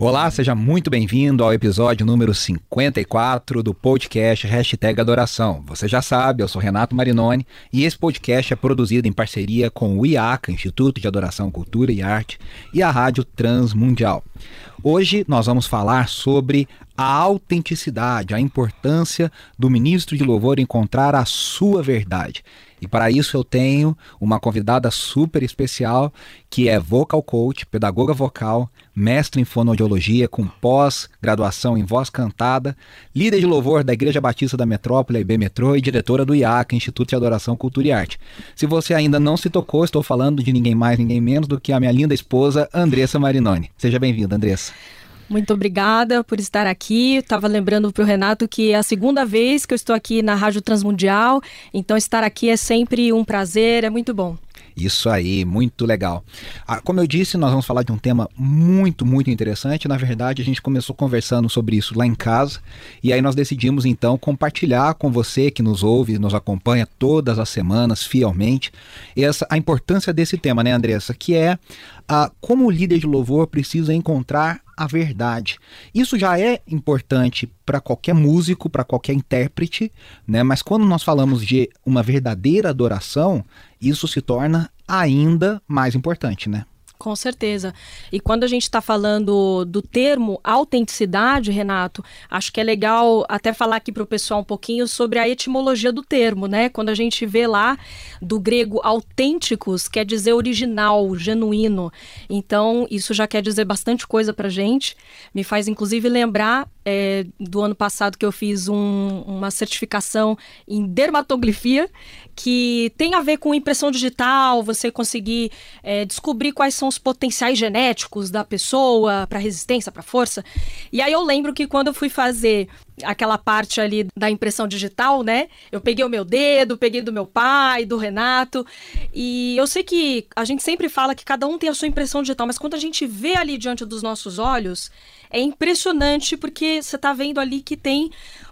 Olá, seja muito bem-vindo ao episódio número 54 do podcast Hashtag Adoração. Você já sabe, eu sou Renato Marinoni e esse podcast é produzido em parceria com o IACA, Instituto de Adoração, Cultura e Arte, e a Rádio Transmundial. Hoje nós vamos falar sobre a autenticidade, a importância do ministro de louvor encontrar a sua verdade. E para isso eu tenho uma convidada super especial, que é vocal coach, pedagoga vocal, mestre em fonoaudiologia com pós-graduação em voz cantada, líder de louvor da Igreja Batista da Metrópole, IB Metrô, e diretora do IAC, Instituto de Adoração, Cultura e Arte. Se você ainda não se tocou, estou falando de ninguém mais, ninguém menos do que a minha linda esposa, Andressa Marinoni. Seja bem-vinda, Andressa. Muito obrigada por estar aqui. Estava lembrando para o Renato que é a segunda vez que eu estou aqui na Rádio Transmundial, então estar aqui é sempre um prazer, é muito bom. Isso aí, muito legal. Ah, como eu disse, nós vamos falar de um tema muito, muito interessante. Na verdade, a gente começou conversando sobre isso lá em casa e aí nós decidimos então compartilhar com você que nos ouve, nos acompanha todas as semanas fielmente, essa a importância desse tema, né, Andressa? Que é a, como o líder de louvor precisa encontrar a verdade. Isso já é importante para qualquer músico, para qualquer intérprete, né? Mas quando nós falamos de uma verdadeira adoração, isso se torna ainda mais importante, né? Com certeza. E quando a gente está falando do termo autenticidade, Renato, acho que é legal até falar aqui para o pessoal um pouquinho sobre a etimologia do termo, né? Quando a gente vê lá do grego autênticos, quer dizer original, genuíno. Então, isso já quer dizer bastante coisa para gente. Me faz, inclusive, lembrar é, do ano passado que eu fiz um, uma certificação em dermatografia, que tem a ver com impressão digital, você conseguir é, descobrir quais são os potenciais genéticos da pessoa para resistência, para força. E aí eu lembro que quando eu fui fazer aquela parte ali da impressão digital, né? Eu peguei o meu dedo, peguei do meu pai, do Renato, e eu sei que a gente sempre fala que cada um tem a sua impressão digital, mas quando a gente vê ali diante dos nossos olhos, é impressionante porque você está vendo ali que tem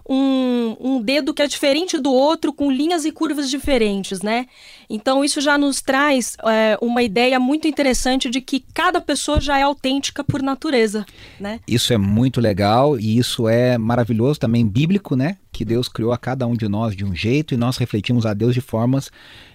um, um dedo que é diferente do outro, com linhas e curvas diferentes, né? Então isso já nos traz é, uma ideia muito interessante de que cada pessoa já é autêntica por natureza, né? Isso é muito legal e isso é maravilhoso também bíblico, né? Que Deus criou a cada um de nós de um jeito e nós refletimos a Deus de formas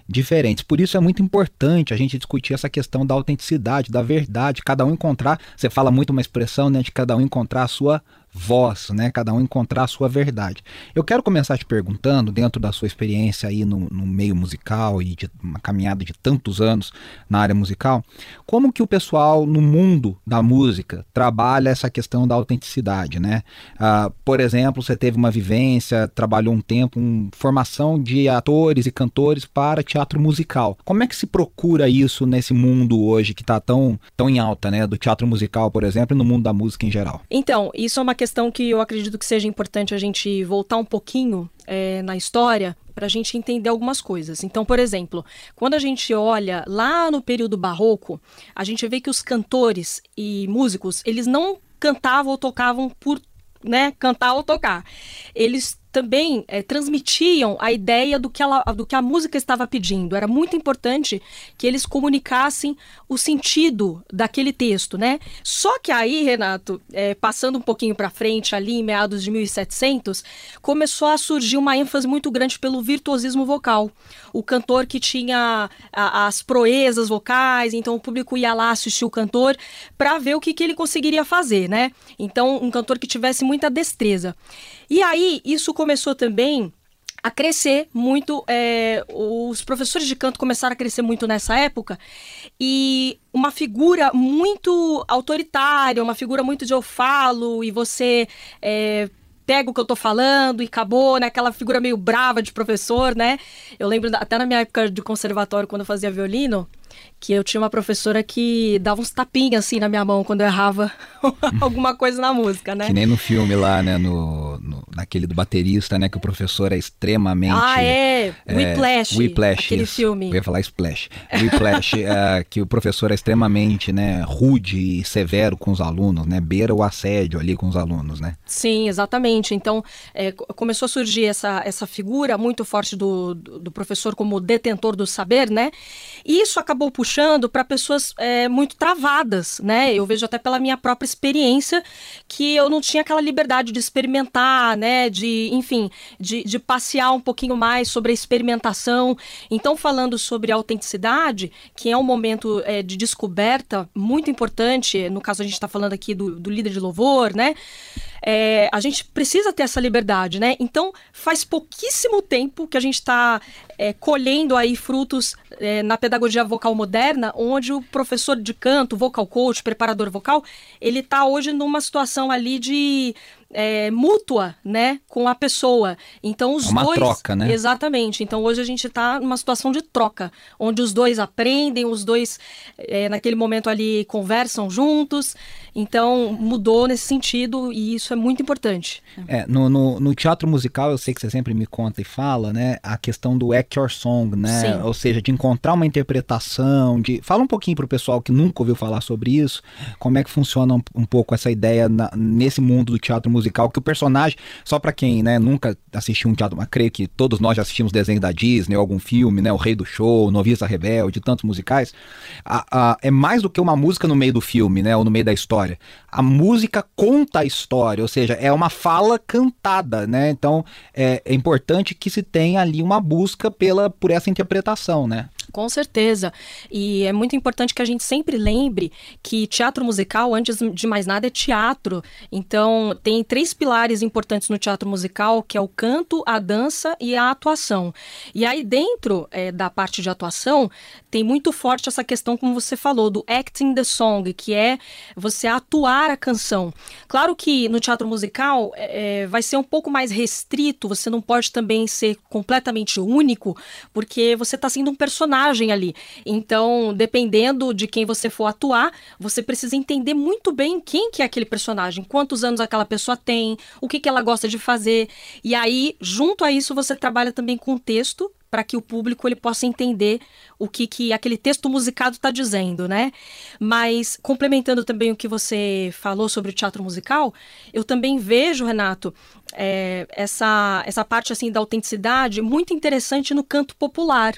diferentes. Por isso é muito importante a gente discutir essa questão da autenticidade, da verdade, cada um encontrar, você fala muito uma expressão, né, de cada um encontrar a sua voz, né? Cada um encontrar a sua verdade. Eu quero começar te perguntando, dentro da sua experiência aí no, no, meio musical e de uma caminhada de tantos anos na área musical, como que o pessoal no mundo da música trabalha essa questão da autenticidade, né? Ah, por exemplo, você teve uma vivência, trabalhou um tempo em formação de atores e cantores para teatro musical. Como é que se procura isso nesse mundo hoje que está tão, tão em alta, né? Do teatro musical, por exemplo, e no mundo da música em geral? Então, isso é uma questão que eu acredito que seja importante a gente voltar um pouquinho é, na história para a gente entender algumas coisas. Então, por exemplo, quando a gente olha lá no período barroco, a gente vê que os cantores e músicos eles não cantavam ou tocavam por né, cantar ou tocar. Eles também é, transmitiam a ideia do que, ela, do que a música estava pedindo. Era muito importante que eles comunicassem o sentido daquele texto, né? Só que aí, Renato, é, passando um pouquinho para frente, ali em meados de 1700, começou a surgir uma ênfase muito grande pelo virtuosismo vocal. O cantor que tinha a, as proezas vocais, então o público ia lá assistir o cantor para ver o que, que ele conseguiria fazer, né? Então, um cantor que tivesse muita destreza. E aí, isso começou também a crescer muito. É, os professores de canto começaram a crescer muito nessa época e uma figura muito autoritária, uma figura muito de eu falo e você é, pega o que eu tô falando e acabou, né? Aquela figura meio brava de professor, né? Eu lembro até na minha época de conservatório, quando eu fazia violino, que eu tinha uma professora que dava uns tapinhas assim na minha mão quando eu errava alguma coisa na música, né? Que nem no filme lá, né? No, no naquele do baterista, né? Que o professor é extremamente. Ah, é! é Whiplash. Whiplash. Aquele isso. filme. Eu ia falar Splash. Whiplash, é, que o professor é extremamente né, rude e severo com os alunos, né? Beira o assédio ali com os alunos, né? Sim, exatamente. Então, é, começou a surgir essa, essa figura muito forte do, do, do professor como detentor do saber, né? E isso acabou puxando para pessoas é, muito travadas, né? Eu vejo até pela minha própria experiência que eu não tinha aquela liberdade de experimentar, né? De, enfim, de, de passear um pouquinho mais sobre a experimentação. Então, falando sobre autenticidade, que é um momento é, de descoberta muito importante, no caso a gente está falando aqui do, do líder de louvor, né? É, a gente precisa ter essa liberdade, né? Então, faz pouquíssimo tempo que a gente está é, colhendo aí frutos é, na pedagogia vocal moderna, onde o professor de canto, vocal coach, preparador vocal, ele está hoje numa situação ali de é, mútua, né, com a pessoa. Então os é uma dois, troca, né? Exatamente. Então hoje a gente está numa situação de troca, onde os dois aprendem, os dois é, naquele momento ali conversam juntos. Então mudou nesse sentido e isso é muito importante. É, no, no, no, teatro musical eu sei que você sempre me conta e fala, né, a questão do act your song, né, Sim. ou seja, de encontrar uma interpretação, de fala um pouquinho para o pessoal que nunca ouviu falar sobre isso, como é que funciona um, um pouco essa ideia na, nesse mundo do teatro musical musical que o personagem, só para quem né, nunca assistiu um teatro, mas creio que todos nós já assistimos desenho da Disney, algum filme, né, O Rei do Show, Noviça Rebelde, tantos musicais, a, a, é mais do que uma música no meio do filme, né, ou no meio da história. A música conta a história, ou seja, é uma fala cantada, né? Então é, é importante que se tenha ali uma busca pela por essa interpretação, né? Com certeza. E é muito importante que a gente sempre lembre que teatro musical, antes de mais nada, é teatro. Então, tem três pilares importantes no teatro musical, que é o canto, a dança e a atuação. E aí, dentro é, da parte de atuação, tem muito forte essa questão, como você falou, do acting the song, que é você atuar a canção. Claro que no teatro musical é, vai ser um pouco mais restrito, você não pode também ser completamente único, porque você está sendo um personagem personagem ali. Então, dependendo de quem você for atuar, você precisa entender muito bem quem que é aquele personagem, quantos anos aquela pessoa tem, o que, que ela gosta de fazer. E aí, junto a isso, você trabalha também com o texto para que o público ele possa entender o que, que aquele texto musicado está dizendo, né? Mas complementando também o que você falou sobre o teatro musical, eu também vejo, Renato, é, essa, essa parte assim da autenticidade muito interessante no canto popular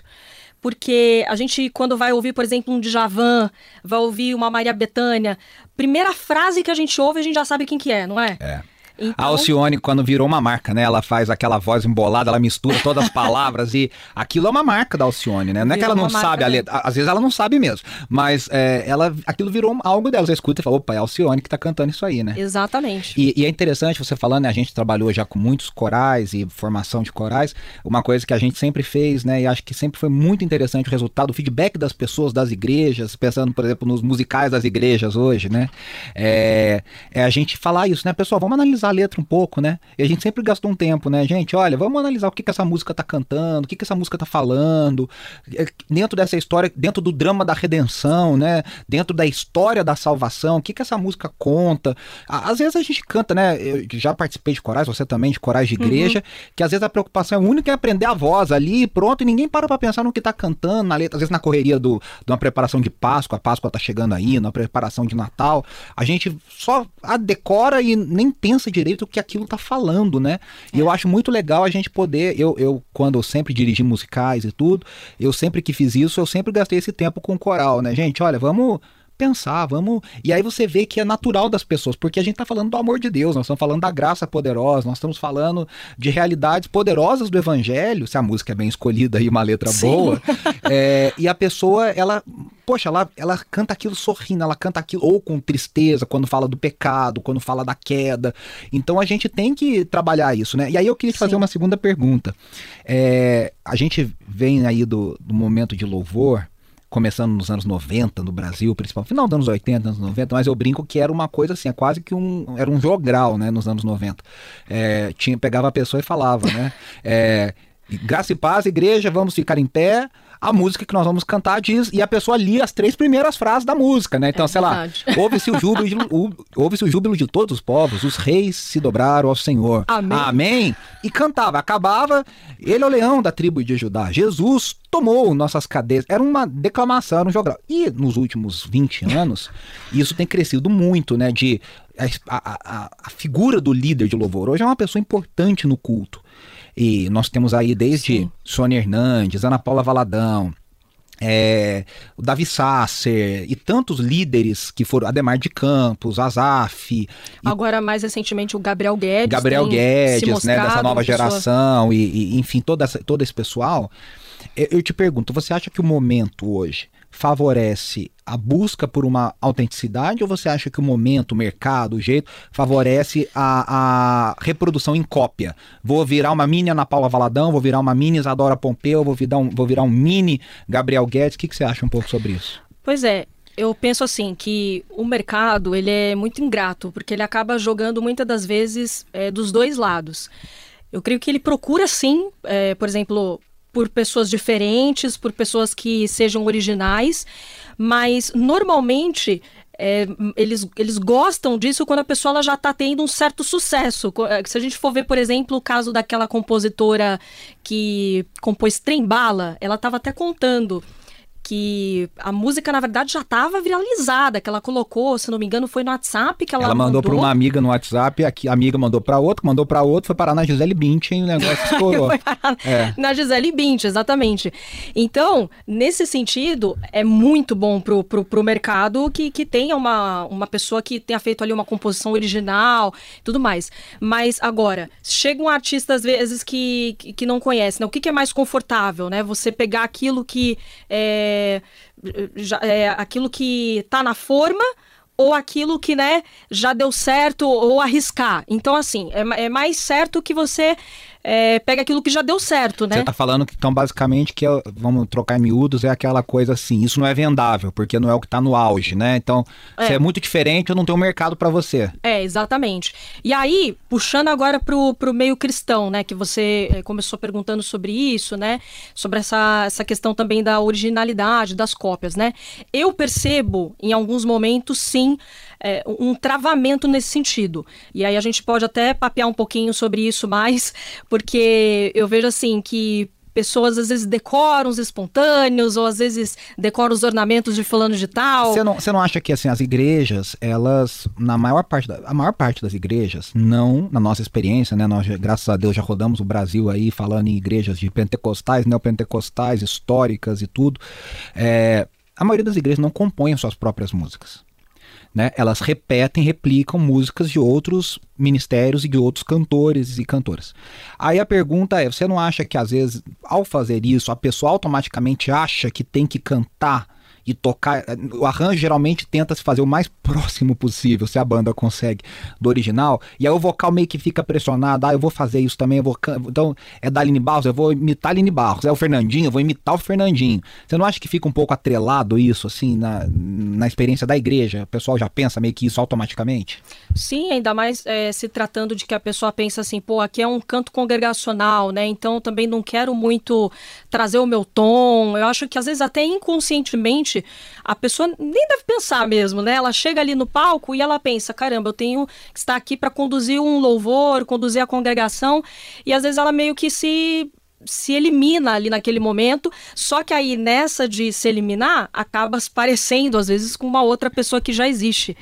porque a gente, quando vai ouvir, por exemplo, um Djavan, vai ouvir uma Maria Bethânia, primeira frase que a gente ouve, a gente já sabe quem que é, não é? É. Então... A Alcione, quando virou uma marca, né? Ela faz aquela voz embolada, ela mistura todas as palavras e aquilo é uma marca da Alcione, né? Não é que ela não sabe a letra, às vezes ela não sabe mesmo, mas é, ela, aquilo virou algo dela. Você escuta e fala, opa, é a Alcione que tá cantando isso aí, né? Exatamente. E, e, é interessante você falando, né? A gente trabalhou já com muitos corais e formação de corais, uma coisa que a gente sempre fez, né? E acho que sempre foi muito interessante o resultado, o feedback das pessoas, das igrejas, pensando, por exemplo, nos musicais das igrejas hoje, né? É, é a gente falar isso, né? Pessoal, vamos analisar a letra um pouco, né? E a gente sempre gastou um tempo, né, gente? Olha, vamos analisar o que, que essa música tá cantando, o que, que essa música tá falando, é, dentro dessa história, dentro do drama da redenção, né? Dentro da história da salvação, o que, que essa música conta. Às vezes a gente canta, né? Eu já participei de corais, você também, de corais de igreja, uhum. que às vezes a preocupação é única é aprender a voz ali, pronto, e ninguém para pra pensar no que tá cantando, na letra, às vezes na correria do, de uma preparação de Páscoa, a Páscoa tá chegando aí, na preparação de Natal, a gente só decora e nem pensa direito que aquilo tá falando, né? É. E eu acho muito legal a gente poder, eu, eu quando eu sempre dirigi musicais e tudo, eu sempre que fiz isso, eu sempre gastei esse tempo com coral, né? Gente, olha, vamos pensar, vamos. E aí você vê que é natural das pessoas, porque a gente está falando do amor de Deus, nós estamos falando da graça poderosa, nós estamos falando de realidades poderosas do Evangelho, se a música é bem escolhida e uma letra Sim. boa. é, e a pessoa, ela, poxa, ela, ela canta aquilo sorrindo, ela canta aquilo ou com tristeza, quando fala do pecado, quando fala da queda. Então a gente tem que trabalhar isso, né? E aí eu queria te fazer uma segunda pergunta. É, a gente vem aí do, do momento de louvor começando nos anos 90 no Brasil, principalmente, final dos anos 80, anos 90, mas eu brinco que era uma coisa assim, é quase que um, era um jogral, né, nos anos 90. É, tinha, pegava a pessoa e falava, né, é, graça e paz, igreja, vamos ficar em pé, a música que nós vamos cantar diz, e a pessoa lia as três primeiras frases da música, né? Então, É sei lá, verdade. ouve-se o júbilo, de- o- ouve-se o júbilo de todos os povos, os reis se dobraram ao Senhor. Amém. Amém. E cantava, acabava, ele é o leão da tribo de Judá. Jesus tomou nossas cadeias. Era uma declamação, era um jogral. E nos últimos 20 anos, isso tem crescido muito, né? De a- a- a figura do líder de louvor hoje é uma pessoa importante no culto. E nós temos aí desde Sim. Sônia Hernandes, Ana Paula Valadão, é, o Davi Sasser e tantos líderes que foram Ademar de Campos, Azaf, e Agora, mais recentemente, o Gabriel Guedes. Gabriel Guedes, né, dessa nova uma pessoa- geração e, e, enfim, toda essa- todo esse pessoal. Eu, eu te pergunto, você acha que o momento hoje favorece a busca por uma autenticidade ou você acha que o momento, o mercado, o jeito favorece a, a reprodução em cópia? Vou virar uma mini Ana Paula Valadão, vou virar uma mini Isadora Pompeu, vou virar um, vou virar um mini Gabriel Guedes. O que, que você acha um pouco sobre isso? Pois é, eu penso assim que o mercado ele é muito ingrato porque ele acaba jogando muitas das vezes é, dos dois lados. Eu creio que ele procura sim, é, por exemplo, por pessoas diferentes, por pessoas que sejam originais, mas normalmente é, eles, eles gostam disso quando a pessoa já está tendo um certo sucesso. É, Se a gente for ver, por exemplo, o caso daquela compositora que compôs Trembala, ela estava até contando que a música, na verdade, já estava viralizada, que ela colocou, se não me engano, foi no WhatsApp que ela, Ela, mandou para uma amiga no WhatsApp, a amiga mandou para outra, mandou para outra, foi parar na Gisele Bündchen e o negócio estourou. Foi parar É. na Gisele Bündchen, exatamente. Então, nesse sentido, é muito bom pro, pro, pro mercado que, que tenha uma, uma pessoa que tenha feito ali uma composição original tudo mais. Mas agora, chega um artista, às vezes, que, que, que não conhece, né? O que, que é mais confortável, né? Você pegar aquilo que é, já, é aquilo que tá na forma ou aquilo que, né, já deu certo ou arriscar. Então, assim, é, é mais certo que você é, pega aquilo que já deu certo, né? Você tá falando que, então, basicamente, que é- vamos trocar em miúdos, é aquela coisa assim, isso não é vendável, porque não é o que tá no auge, né? Então, É. se é muito diferente, eu não tenho mercado para você. É, exatamente. E aí, puxando agora pro, pro meio cristão, né? Que você eh, começou perguntando sobre isso, né? Sobre essa, essa questão também da originalidade, das cópias, né? Eu percebo, em alguns momentos, sim, eh, um travamento nesse sentido. E aí a gente pode até papear um pouquinho sobre isso mais, porque eu vejo assim que pessoas às vezes decoram os espontâneos, ou às vezes decoram os ornamentos de fulano de tal. Você não, você não acha que, assim, as igrejas, elas, na maior parte, da, a maior parte das igrejas, não, na nossa experiência, né? Nós, graças a Deus, já rodamos o Brasil aí falando em igrejas de pentecostais, neopentecostais, históricas e tudo. É, a maioria das igrejas não compõem as suas próprias músicas. Né? Elas repetem, replicam músicas de outros ministérios e de outros cantores e cantoras. Aí a pergunta é: você não acha que às vezes, ao fazer isso, a pessoa automaticamente acha que tem que cantar e tocar? O arranjo geralmente tenta se fazer o mais próximo possível, se a banda consegue, do original. E aí o vocal meio que fica pressionado: ah, eu vou fazer isso também, eu vou. Então é da Aline Barros, eu vou imitar a Aline Barros. É o Fernandinho, eu vou imitar o Fernandinho. Você não acha que fica um pouco atrelado isso, assim, na, na experiência da igreja? O pessoal já pensa meio que isso automaticamente? Sim, ainda mais eh, se tratando de que a pessoa pensa assim, pô, aqui é um canto congregacional, né? Então também não quero muito trazer o meu tom. Eu acho que às vezes até inconscientemente a pessoa nem deve pensar mesmo, né? Ela chega ali no palco e ela pensa, caramba, eu tenho que estar aqui para conduzir um louvor, conduzir a congregação, e às vezes ela meio que se se elimina ali naquele momento, só que aí nessa de se eliminar, acaba se parecendo às vezes com uma outra pessoa que já existe.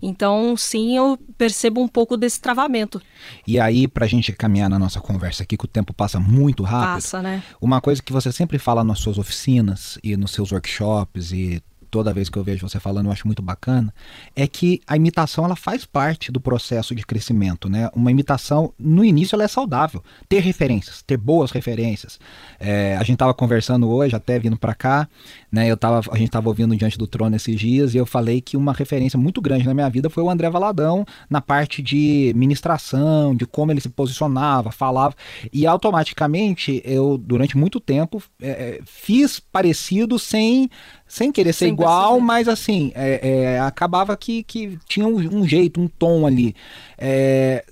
Então, sim, eu percebo um pouco desse travamento. E aí, pra gente caminhar na nossa conversa aqui, que o tempo passa muito rápido, Passa, né? uma coisa que você sempre fala nas suas oficinas e nos seus workshops e toda vez que eu vejo você falando, eu acho muito bacana, é que a imitação ela faz parte do processo de crescimento, né? Uma imitação, no início, ela é saudável. Ter referências, ter boas referências. É, a gente tava conversando hoje, até vindo para cá, né? Eu tava, a gente tava ouvindo Diante do Trono esses dias e eu falei que uma referência muito grande na minha vida foi o André Valadão na parte de ministração, de como ele se posicionava, falava. E automaticamente, eu, durante muito tempo, é, é, fiz parecido sem sem querer ser Sem igual, perceber. mas assim, é, é, acabava que, que tinha um, um jeito, um tom ali. É,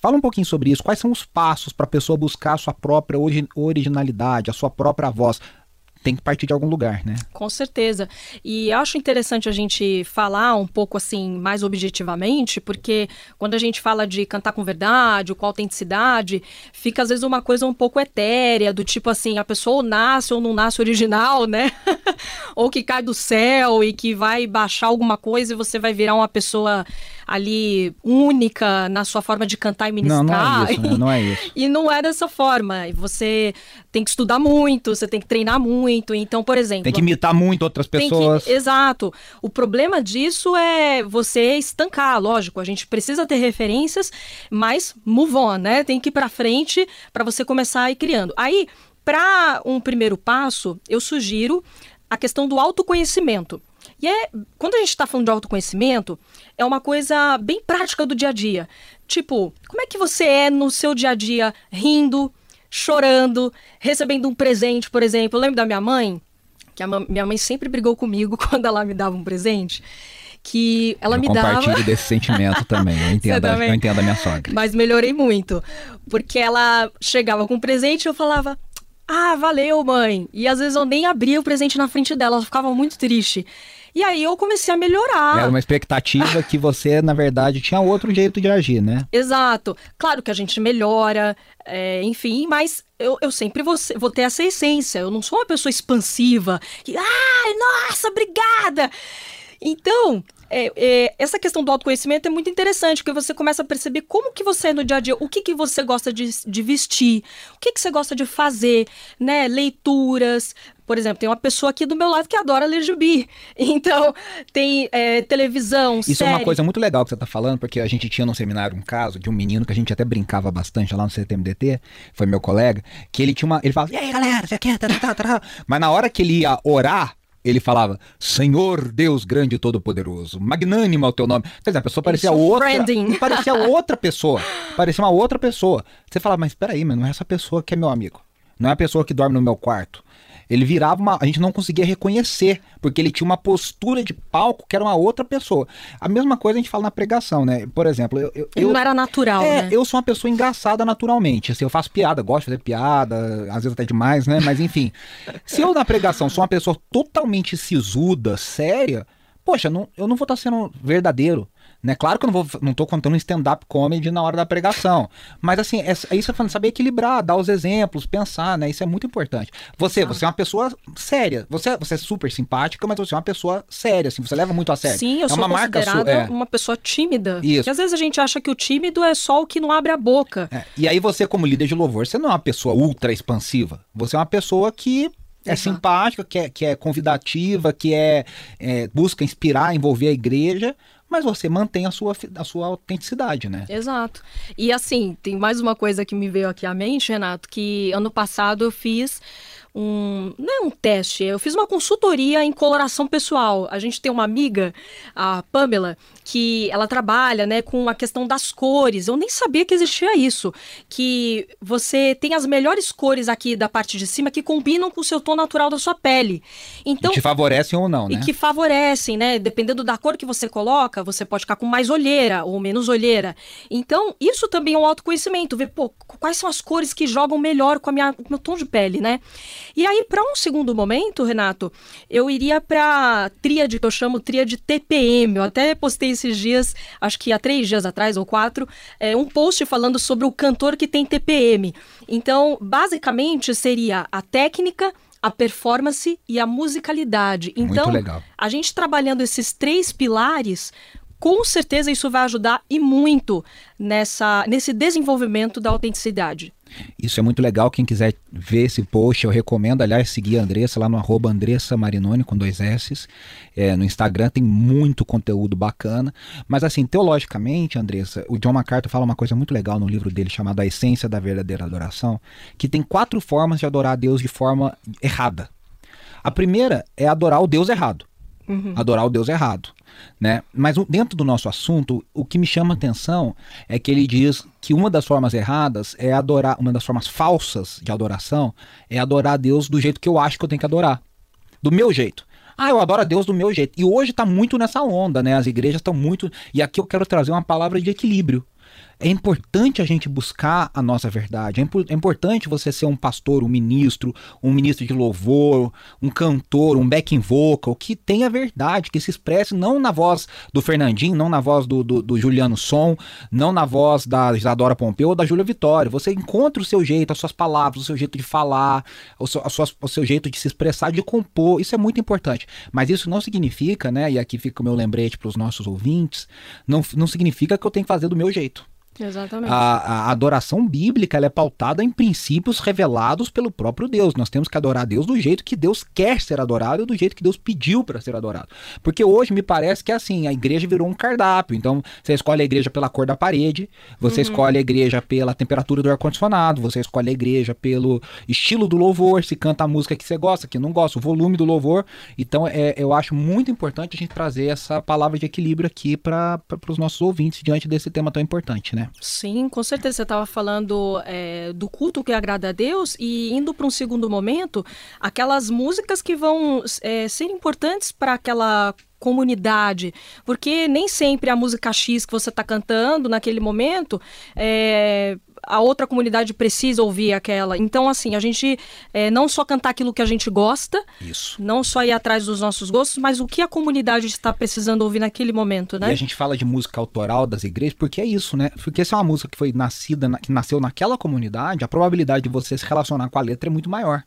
fala um pouquinho sobre isso. Quais são os passos para a pessoa buscar a sua própria origi- originalidade, a sua própria voz? tem que partir de algum lugar, né? Com certeza. E acho interessante a gente falar um pouco assim, mais objetivamente, porque quando a gente fala de cantar com verdade, com autenticidade, fica às vezes uma coisa um pouco etérea, do tipo assim, a pessoa nasce ou não nasce original, né? ou que cai do céu e que vai baixar alguma coisa e você vai virar uma pessoa ali única na sua forma de cantar e ministrar. Não, não é isso, né? não é isso. e não é dessa forma. Você tem que estudar muito, você tem que treinar muito. Então, por exemplo. Tem que imitar muito outras pessoas. Que, exato. O problema disso é você estancar, lógico. A gente precisa ter referências, mas move on, né? Tem que ir para frente para você começar a ir criando. Aí, para um primeiro passo, eu sugiro a questão do autoconhecimento. E é, quando a gente está falando de autoconhecimento, é uma coisa bem prática do dia a dia. Tipo, como é que você é no seu dia a dia rindo, chorando, recebendo um presente, por exemplo? Eu lembro da minha mãe, que a minha mãe sempre brigou comigo quando ela me dava um presente que ela eu me dava. Eu compartilho desse sentimento também. Eu entendo, eu entendo a minha sogra. Mas melhorei muito. Porque ela chegava com um presente e eu falava: Ah, valeu, mãe. E às vezes eu nem abria o presente na frente dela, ela ficava muito triste. E aí eu comecei a melhorar. Era uma expectativa que você, na verdade, tinha outro jeito de agir, né? Exato. Claro que a gente melhora, é, enfim, mas eu, eu sempre vou, vou ter essa essência. Eu não sou uma pessoa expansiva que, ai, nossa, obrigada! Então, é, é, essa questão do autoconhecimento é muito interessante, porque você começa a perceber como que você é no dia a dia, o que, que você gosta de, de vestir, o que, que você gosta de fazer, né? Leituras, por exemplo, tem uma pessoa aqui do meu lado que adora ler gibi. Então, tem é, televisão, Isso série. é uma coisa muito legal que você está falando, porque a gente tinha no seminário um caso de um menino que a gente até brincava bastante lá no CTMDT, foi meu colega, que ele tinha uma. Ele falava, e aí galera, você quer? Mas na hora que ele ia orar, ele falava, Senhor Deus grande e todo-poderoso, magnânimo é o teu nome. Quer dizer, a pessoa parecia outra. Parecia outra pessoa. Parecia uma outra pessoa. Você falava, mas peraí, mas não é essa pessoa que é meu amigo. Não é a pessoa que dorme no meu quarto. Ele virava uma. A gente não conseguia reconhecer, porque ele tinha uma postura de palco que era uma outra pessoa. A mesma coisa a gente fala na pregação, né? Por exemplo, eu. eu ele não era natural, é, né? Eu sou uma pessoa engraçada naturalmente. Assim, eu faço piada, gosto de fazer piada, às vezes até demais, né? Mas enfim. se eu na pregação sou uma pessoa totalmente sisuda, séria, poxa, não, eu não vou estar sendo verdadeiro. Né? Claro que eu não, vou, não tô contando stand-up comedy na hora da pregação. Mas assim, é, é isso falando, saber equilibrar, dar os exemplos, pensar, né? Isso é muito importante. Você, você é uma pessoa séria. Você, você é super simpática, mas você é uma pessoa séria, assim, você leva muito a sério. Sim, eu é sou uma marca sua, é. uma pessoa tímida. Isso. Porque às vezes a gente acha que o tímido é só o que não abre a boca. É. E aí você, como líder de louvor, você não é uma pessoa ultra expansiva. Você é uma pessoa que é Exato. simpática, que é, que é convidativa, que é, é, busca inspirar, envolver a igreja, mas você mantém a sua, a sua autenticidade, né? Exato. E assim, tem mais uma coisa que me veio aqui à mente, Renato, que ano passado eu fiz um. Não é um teste, eu fiz uma consultoria em coloração pessoal. A gente tem uma amiga, a Pamela, que ela trabalha né, com a questão das cores. Eu nem sabia que existia isso. Que você tem as melhores cores aqui da parte de cima que combinam com o seu tom natural da sua pele. Então, e te favorecem ou não, né? E que favorecem, né? Dependendo da cor que você coloca, você pode ficar com mais olheira ou menos olheira. Então, isso também é um autoconhecimento. Ver, pô, quais são as cores que jogam melhor com, a minha, com o meu tom de pele, né? E aí, para um segundo momento, Renato, eu iria para tríade, que eu chamo tríade TPM. Eu até postei esses dias, acho que há três dias atrás ou quatro, é, um post falando sobre o cantor que tem TPM. Então, basicamente, seria a técnica, a performance e a musicalidade. Então, a gente trabalhando esses três pilares, com certeza isso vai ajudar e muito nessa, nesse desenvolvimento da autenticidade. Isso é muito legal. Quem quiser ver esse post, eu recomendo, aliás, seguir a Andressa lá no arroba Andressa Marinoni com dois S. É, no Instagram tem muito conteúdo bacana. Mas assim, teologicamente, Andressa, o John MacArthur fala uma coisa muito legal no livro dele chamado A Essência da Verdadeira Adoração, que tem quatro formas de adorar a Deus de forma errada. A primeira é adorar o Deus errado. Uhum. Adorar o Deus errado. Né? Mas dentro do nosso assunto, o que me chama a atenção é que ele diz que uma das formas erradas é adorar, uma das formas falsas de adoração é adorar a Deus do jeito que eu acho que eu tenho que adorar. Do meu jeito. Ah, eu adoro a Deus do meu jeito. E hoje está muito nessa onda, né? As igrejas estão muito. E aqui eu quero trazer uma palavra de equilíbrio. É importante a gente buscar a nossa verdade. É, é, importante você ser um pastor, um ministro, um ministro de louvor, um cantor, um backing vocal, que tenha verdade, que se expresse não na voz do Fernandinho, não na voz do, do, do Juliano Som, não na voz da Isadora Pompeu ou da Júlia Vitória. Você encontra o seu jeito, as suas palavras, o seu jeito de falar, o seu, o seu jeito de se expressar, de compor. Isso é muito importante. Mas isso não significa, né? E aqui fica o meu lembrete para os nossos ouvintes, não, não significa que eu tenho que fazer do meu jeito. Exatamente. A, a, adoração bíblica é pautada em princípios revelados pelo próprio Deus. Nós temos que adorar Deus do jeito que Deus quer ser adorado e do jeito que Deus pediu para ser adorado. Porque hoje me parece que é assim, a igreja virou um cardápio. Então, você escolhe a igreja pela cor da parede, você uhum. escolhe a igreja pela temperatura do ar-condicionado, você escolhe a igreja pelo estilo do louvor, se canta a música que você gosta, que não gosta, o volume do louvor. Então, é, eu acho muito importante a gente trazer essa palavra de equilíbrio aqui para os nossos ouvintes diante desse tema tão importante, né? Sim, com certeza. Você estava falando é, do culto que agrada a Deus e indo para um segundo momento, aquelas músicas que vão é, ser importantes para aquela comunidade, porque nem sempre a música X que você está cantando naquele momento é, a outra comunidade precisa ouvir aquela. Então, assim, a gente é, não só cantar aquilo que a gente gosta, Isso. não só ir atrás dos nossos gostos, mas o que a comunidade está precisando ouvir naquele momento, né? E a gente fala de música autoral das igrejas porque é isso, né? Porque se é uma música que foi nascida, que nasceu naquela comunidade, a probabilidade de você se relacionar com a letra é muito maior.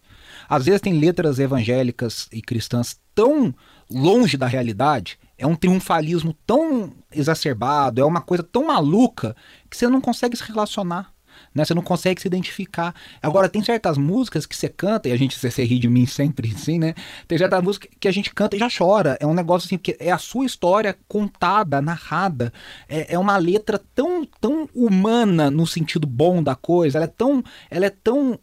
Às vezes tem letras evangélicas e cristãs tão longe da realidade, é um triunfalismo tão exacerbado, é uma coisa tão maluca que você não consegue se relacionar né? Você não consegue se identificar. Agora, tem certas músicas que você canta, e a gente, você, ri de mim sempre, assim, né? Tem certas músicas que a gente canta e já chora. É um negócio assim, que é a sua história contada, narrada. É, é uma letra tão, tão humana no sentido bom da coisa. Ela é tão. Ela é tão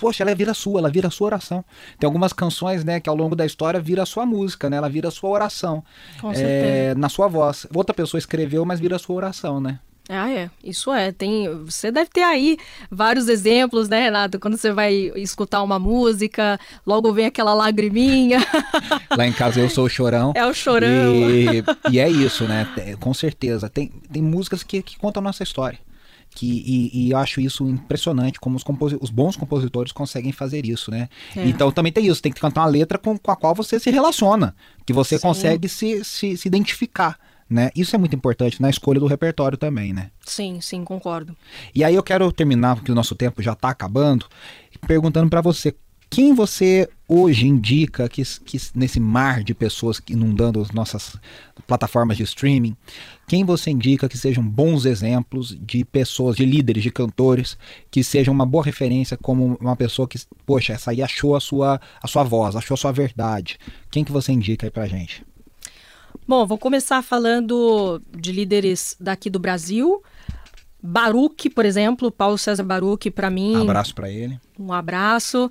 poxa, ela vira sua, ela vira a sua oração. Tem algumas canções, né, que ao longo da história vira a sua música, né? Ela vira a sua oração. Com é, na sua voz. Outra pessoa escreveu, mas vira sua oração, né? Ah, é. Isso é. Tem, você deve ter aí vários exemplos, né, Renato? Quando você vai escutar uma música, logo vem aquela lagriminha. Lá em casa eu sou o chorão. É o chorão. E, e é isso, né? Com certeza. Tem, tem músicas que, que contam a nossa história. Que, e, e, eu acho isso impressionante como os, os bons compositores conseguem fazer isso, né? É. Então também tem isso, tem que cantar uma letra com, com a qual você se relaciona, que você Sim. consegue se, se, se identificar né? Isso é muito importante na escolha do repertório também, né? Sim, sim, concordo. E aí eu quero terminar, porque o nosso tempo já está acabando, perguntando para você, quem você hoje indica que, que nesse mar de pessoas inundando as nossas plataformas de streaming, quem você indica que sejam bons exemplos de pessoas, de líderes, de cantores, que sejam uma boa referência como uma pessoa que, poxa, essa aí achou a sua, a sua voz, achou a sua verdade. Quem que você indica aí pra gente? Bom, vou começar falando de líderes daqui do Brasil. Baruch, por exemplo, Paulo César Baruch, para mim. Um abraço para ele. Um abraço.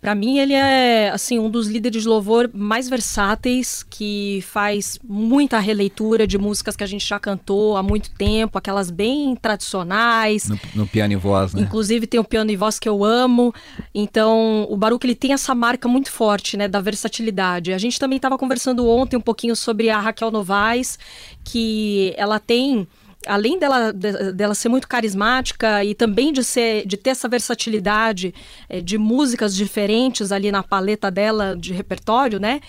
Para mim, ele é assim um dos líderes de louvor mais versáteis, que faz muita releitura de músicas que a gente já cantou há muito tempo, aquelas bem tradicionais. No, no piano e voz, né? Inclusive tem o piano e voz que eu amo. Então, o Baruch ele tem essa marca muito forte, né, da versatilidade. A gente também estava conversando ontem um pouquinho sobre a Raquel Novaes, que ela tem além dela, dela ser muito carismática e também de, ser, de ter essa versatilidade é, de músicas diferentes ali na paleta dela de repertório, né?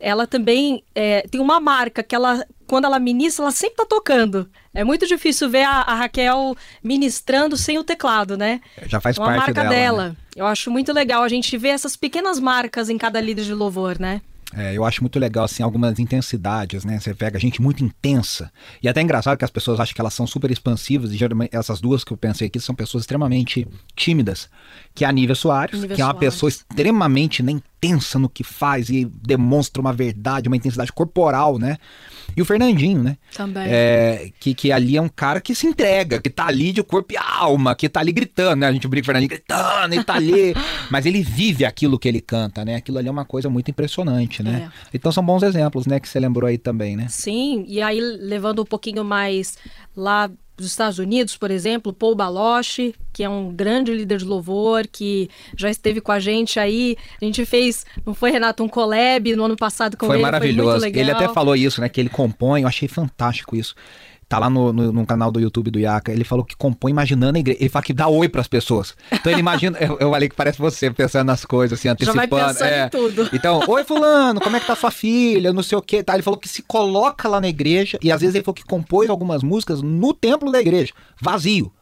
Ela também é, tem uma marca que ela, quando ela ministra, ela sempre tá tocando. É muito difícil ver a, a Raquel ministrando sem o teclado, né? Já faz é uma parte marca dela. dela. Né? Eu acho muito legal a gente ver essas pequenas marcas em cada líder de louvor, né? É, eu acho muito legal, assim, algumas intensidades, né? Você pega gente muito intensa. E até é engraçado que as pessoas acham que elas são super expansivas, e geralmente essas duas que eu pensei aqui são pessoas extremamente tímidas. Que é a Nívia Soares, Nívia que é uma Soares. pessoa extremamente né, intensa no que faz e demonstra uma verdade, uma intensidade corporal, né? E o Fernandinho, né? Também. É, que, que ali é um cara que se entrega, que tá ali de corpo e alma, que tá ali gritando, né? A gente brinca o Fernandinho gritando, ele tá ali. mas ele vive aquilo que ele canta, né? Aquilo ali é uma coisa muito impressionante, né? É. Então são bons exemplos, né? Que você lembrou aí também, né? Sim, e aí levando um pouquinho mais lá dos Estados Unidos, por exemplo, Paul Baloche, que é um grande líder de louvor, que já esteve com a gente aí. A gente fez, não foi, Renato, um collab no ano passado com foi ele. Maravilhoso. Foi maravilhoso. Ele até falou isso, né? Que ele compõe, eu achei fantástico isso tá lá no, no, no, canal do YouTube do Yaka, ele falou que compõe imaginando a igreja. Ele fala que dá oi pras pessoas. Então ele imagina, eu, eu falei que parece você pensando nas coisas, assim, antecipando. É. tudo. Então, oi fulano, como é que tá sua filha, não sei o que, tá? Ele falou que se coloca lá na igreja, e às vezes ele falou que compôs algumas músicas no templo da igreja, vazio.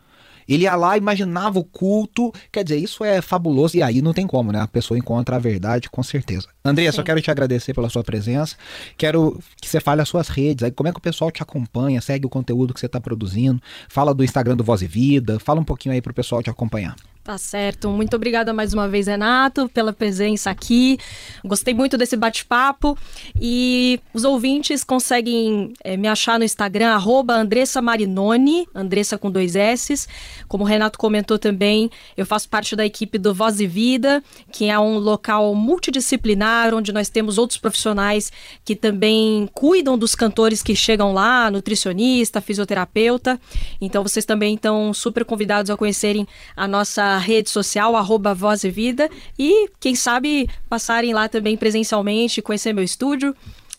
Ele ia lá, imaginava o culto. Quer dizer, isso é fabuloso. E aí não tem como, né? A pessoa encontra a verdade com certeza. André, só quero te agradecer pela sua presença. Quero que você fale as suas redes. Aí, como é que o pessoal te acompanha? Segue o conteúdo que você está produzindo. Fala do Instagram do Voz e Vida. Fala um pouquinho aí para o pessoal te acompanhar. Tá certo. Muito obrigada mais uma vez, Renato, pela presença aqui. Gostei muito desse bate-papo. E os ouvintes conseguem é, me achar no Instagram, arroba Andressa Marinoni, Andressa com dois S. Como o Renato comentou também, eu faço parte da equipe do Voz e Vida, que é um local multidisciplinar, onde nós temos outros profissionais que também cuidam dos cantores que chegam lá, nutricionista, fisioterapeuta. Então vocês também estão super convidados a conhecerem a nossa rede social, arroba Voz e Vida, e quem sabe passarem lá também presencialmente, conhecer meu estúdio.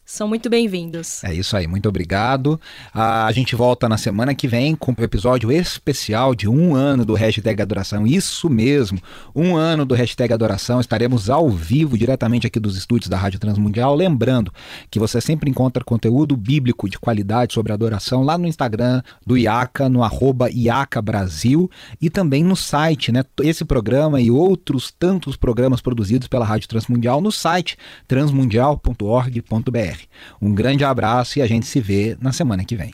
São muito bem-vindos. É isso aí, muito obrigado. a gente volta na semana que vem com um episódio especial de um ano do Hashtag Adoração. Isso mesmo, um ano do Hashtag Adoração. Estaremos ao vivo, diretamente aqui dos estúdios da Rádio Transmundial. Lembrando que você sempre encontra conteúdo bíblico de qualidade sobre adoração lá no Instagram do IACA, no arroba IACA Brasil e também no site, né? Esse programa e outros tantos programas produzidos pela Rádio Transmundial no site transmundial.org.br. Um grande abraço e a gente se vê na semana que vem.